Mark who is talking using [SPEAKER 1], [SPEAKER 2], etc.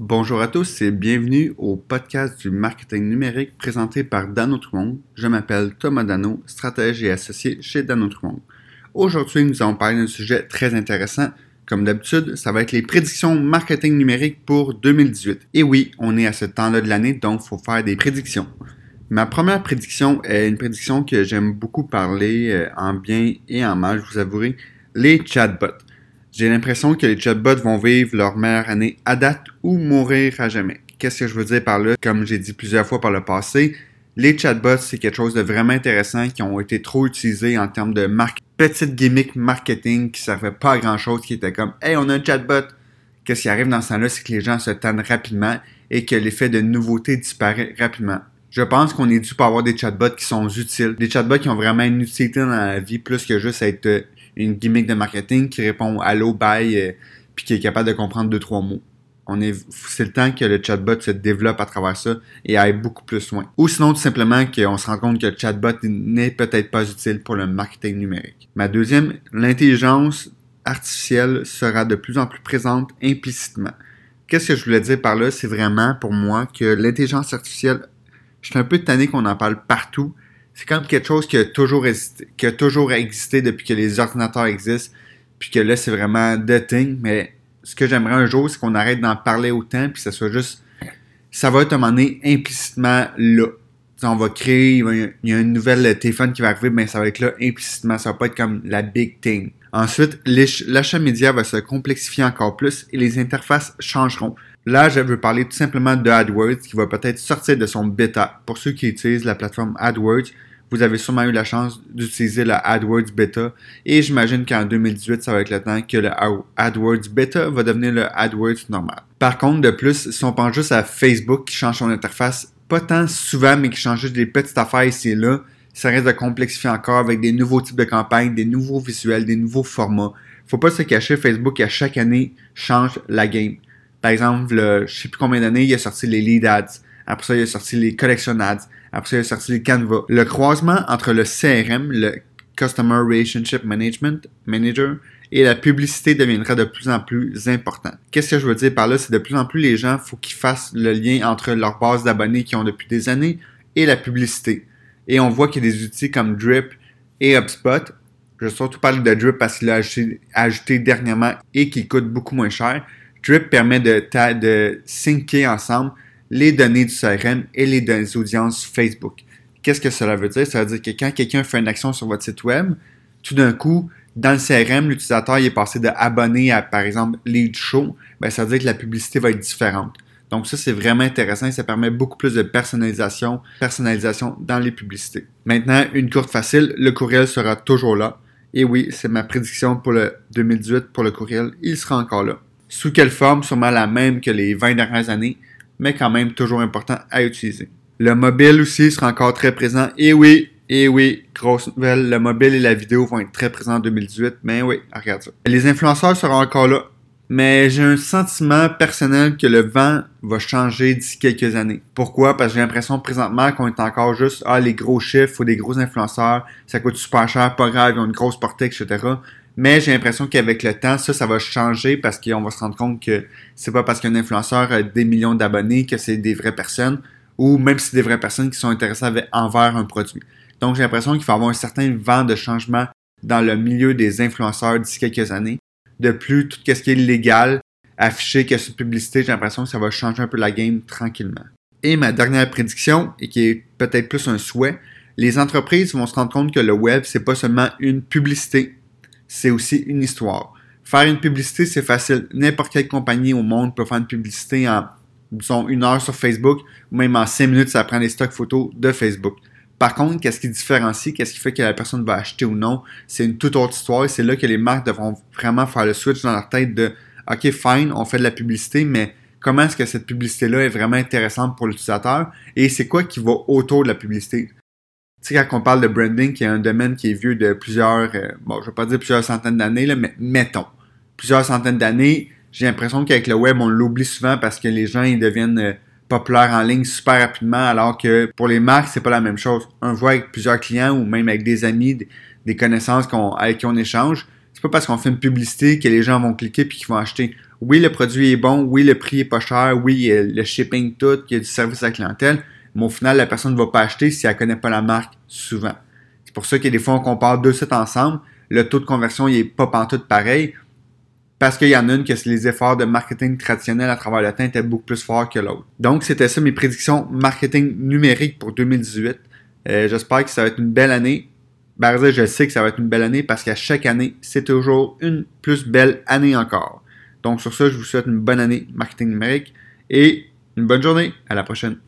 [SPEAKER 1] Bonjour à tous et bienvenue au podcast du marketing numérique présenté par Dano Monde. Je m'appelle Thomas Dano, stratège et associé chez Dano Monde. Aujourd'hui, nous allons parler d'un sujet très intéressant. Comme d'habitude, ça va être les prédictions marketing numérique pour 2018. Et oui, on est à ce temps-là de l'année, donc il faut faire des prédictions. Ma première prédiction est une prédiction que j'aime beaucoup parler euh, en bien et en mal, je vous avouerai, les chatbots. J'ai l'impression que les chatbots vont vivre leur meilleure année à date ou mourir à jamais. Qu'est-ce que je veux dire par là? Comme j'ai dit plusieurs fois par le passé, les chatbots, c'est quelque chose de vraiment intéressant qui ont été trop utilisés en termes de marque, petite gimmick marketing qui servait pas à grand chose, qui était comme, hey, on a un chatbot. Qu'est-ce qui arrive dans ce temps-là, c'est que les gens se tannent rapidement et que l'effet de nouveauté disparaît rapidement. Je pense qu'on est dû pour avoir des chatbots qui sont utiles. Des chatbots qui ont vraiment une utilité dans la vie plus que juste être euh, une gimmick de marketing qui répond allô, bye, euh, puis qui est capable de comprendre deux, trois mots. On est, c'est le temps que le chatbot se développe à travers ça et aille beaucoup plus loin. Ou sinon, tout simplement, qu'on se rend compte que le chatbot n'est peut-être pas utile pour le marketing numérique. Ma deuxième, l'intelligence artificielle sera de plus en plus présente implicitement. Qu'est-ce que je voulais dire par là? C'est vraiment pour moi que l'intelligence artificielle je suis un peu tanné qu'on en parle partout. C'est comme quelque chose qui a toujours existé, qui a toujours existé depuis que les ordinateurs existent, puis que là, c'est vraiment the thing. Mais ce que j'aimerais un jour, c'est qu'on arrête d'en parler autant, puis ça soit juste. Ça va être un moment donné implicitement là. on va créer, il y a un nouvel téléphone qui va arriver, mais ça va être là implicitement. Ça va pas être comme la big thing. Ensuite, l'achat média va se complexifier encore plus et les interfaces changeront. Là, je veux parler tout simplement de AdWords qui va peut-être sortir de son bêta. Pour ceux qui utilisent la plateforme AdWords, vous avez sûrement eu la chance d'utiliser la AdWords bêta et j'imagine qu'en 2018, ça va être le temps que le AdWords bêta va devenir le AdWords normal. Par contre, de plus, si on pense juste à Facebook qui change son interface, pas tant souvent, mais qui change juste des petites affaires ici et là, ça risque de complexifier encore avec des nouveaux types de campagnes, des nouveaux visuels, des nouveaux formats. Faut pas se cacher, Facebook à chaque année change la game. Par exemple, le, je sais plus combien d'années, il a sorti les lead ads. Après ça, il a sorti les collection ads. Après il a sorti Canva. Le croisement entre le CRM, le Customer Relationship Management Manager, et la publicité deviendra de plus en plus important. Qu'est-ce que je veux dire par là? C'est de plus en plus les gens, faut qu'ils fassent le lien entre leur base d'abonnés qu'ils ont depuis des années et la publicité. Et on voit qu'il y a des outils comme Drip et HubSpot. Je vais surtout parler de Drip parce qu'il a ajouté dernièrement et qui coûte beaucoup moins cher. Drip permet de, de syncer ensemble les données du CRM et les données audiences Facebook. Qu'est-ce que cela veut dire? Ça veut dire que quand quelqu'un fait une action sur votre site web, tout d'un coup, dans le CRM, l'utilisateur est passé de abonné à, par exemple, lead show, ben, ça veut dire que la publicité va être différente. Donc ça, c'est vraiment intéressant et ça permet beaucoup plus de personnalisation, personnalisation dans les publicités. Maintenant, une courte facile, le courriel sera toujours là. Et oui, c'est ma prédiction pour le 2018 pour le courriel, il sera encore là. Sous quelle forme? Sûrement la même que les 20 dernières années, mais quand même toujours important à utiliser. Le mobile aussi sera encore très présent. Et oui, et oui, grosse nouvelle, le mobile et la vidéo vont être très présents en 2018, mais oui, regarde ça. Les influenceurs seront encore là, mais j'ai un sentiment personnel que le vent va changer d'ici quelques années. Pourquoi? Parce que j'ai l'impression présentement qu'on est encore juste, ah, les gros chiffres, faut des gros influenceurs, ça coûte super cher, pas grave, ils ont une grosse portée, etc. Mais j'ai l'impression qu'avec le temps, ça, ça va changer parce qu'on va se rendre compte que c'est pas parce qu'un influenceur a des millions d'abonnés que c'est des vraies personnes ou même si c'est des vraies personnes qui sont intéressées envers un produit. Donc, j'ai l'impression qu'il va avoir un certain vent de changement dans le milieu des influenceurs d'ici quelques années. De plus, tout ce qui est légal, affiché que cette publicité, j'ai l'impression que ça va changer un peu la game tranquillement. Et ma dernière prédiction, et qui est peut-être plus un souhait, les entreprises vont se rendre compte que le web, c'est pas seulement une publicité, c'est aussi une histoire. Faire une publicité, c'est facile. N'importe quelle compagnie au monde peut faire une publicité en, disons, une heure sur Facebook, ou même en cinq minutes, ça prend des stocks photos de Facebook. Par contre, qu'est-ce qui différencie, qu'est-ce qui fait que la personne va acheter ou non, c'est une toute autre histoire c'est là que les marques devront vraiment faire le switch dans leur tête de OK, fine, on fait de la publicité, mais comment est-ce que cette publicité-là est vraiment intéressante pour l'utilisateur et c'est quoi qui va autour de la publicité? Tu sais, quand on parle de branding, qui est un domaine qui est vieux de plusieurs, euh, bon, je vais pas dire plusieurs centaines d'années, là, mais mettons, plusieurs centaines d'années, j'ai l'impression qu'avec le web, on l'oublie souvent parce que les gens, ils deviennent euh, populaires en ligne super rapidement, alors que pour les marques, c'est pas la même chose. On voit avec plusieurs clients ou même avec des amis, des, connaissances qu'on, avec qui on échange, c'est pas parce qu'on fait une publicité que les gens vont cliquer puis qu'ils vont acheter. Oui, le produit est bon, oui, le prix est pas cher, oui, le shipping tout, il y a du service à la clientèle, mais au final, la personne ne va pas acheter si elle connaît pas la marque souvent. C'est pour ça que des fois, on compare deux sites ensemble, le taux de conversion, il est pas pantoute pareil, parce qu'il y en a une que les efforts de marketing traditionnel à travers le temps étaient beaucoup plus forts que l'autre. Donc, c'était ça mes prédictions marketing numérique pour 2018. Euh, j'espère que ça va être une belle année. Ben, je sais que ça va être une belle année parce qu'à chaque année, c'est toujours une plus belle année encore. Donc sur ça, je vous souhaite une bonne année marketing numérique et une bonne journée. À la prochaine.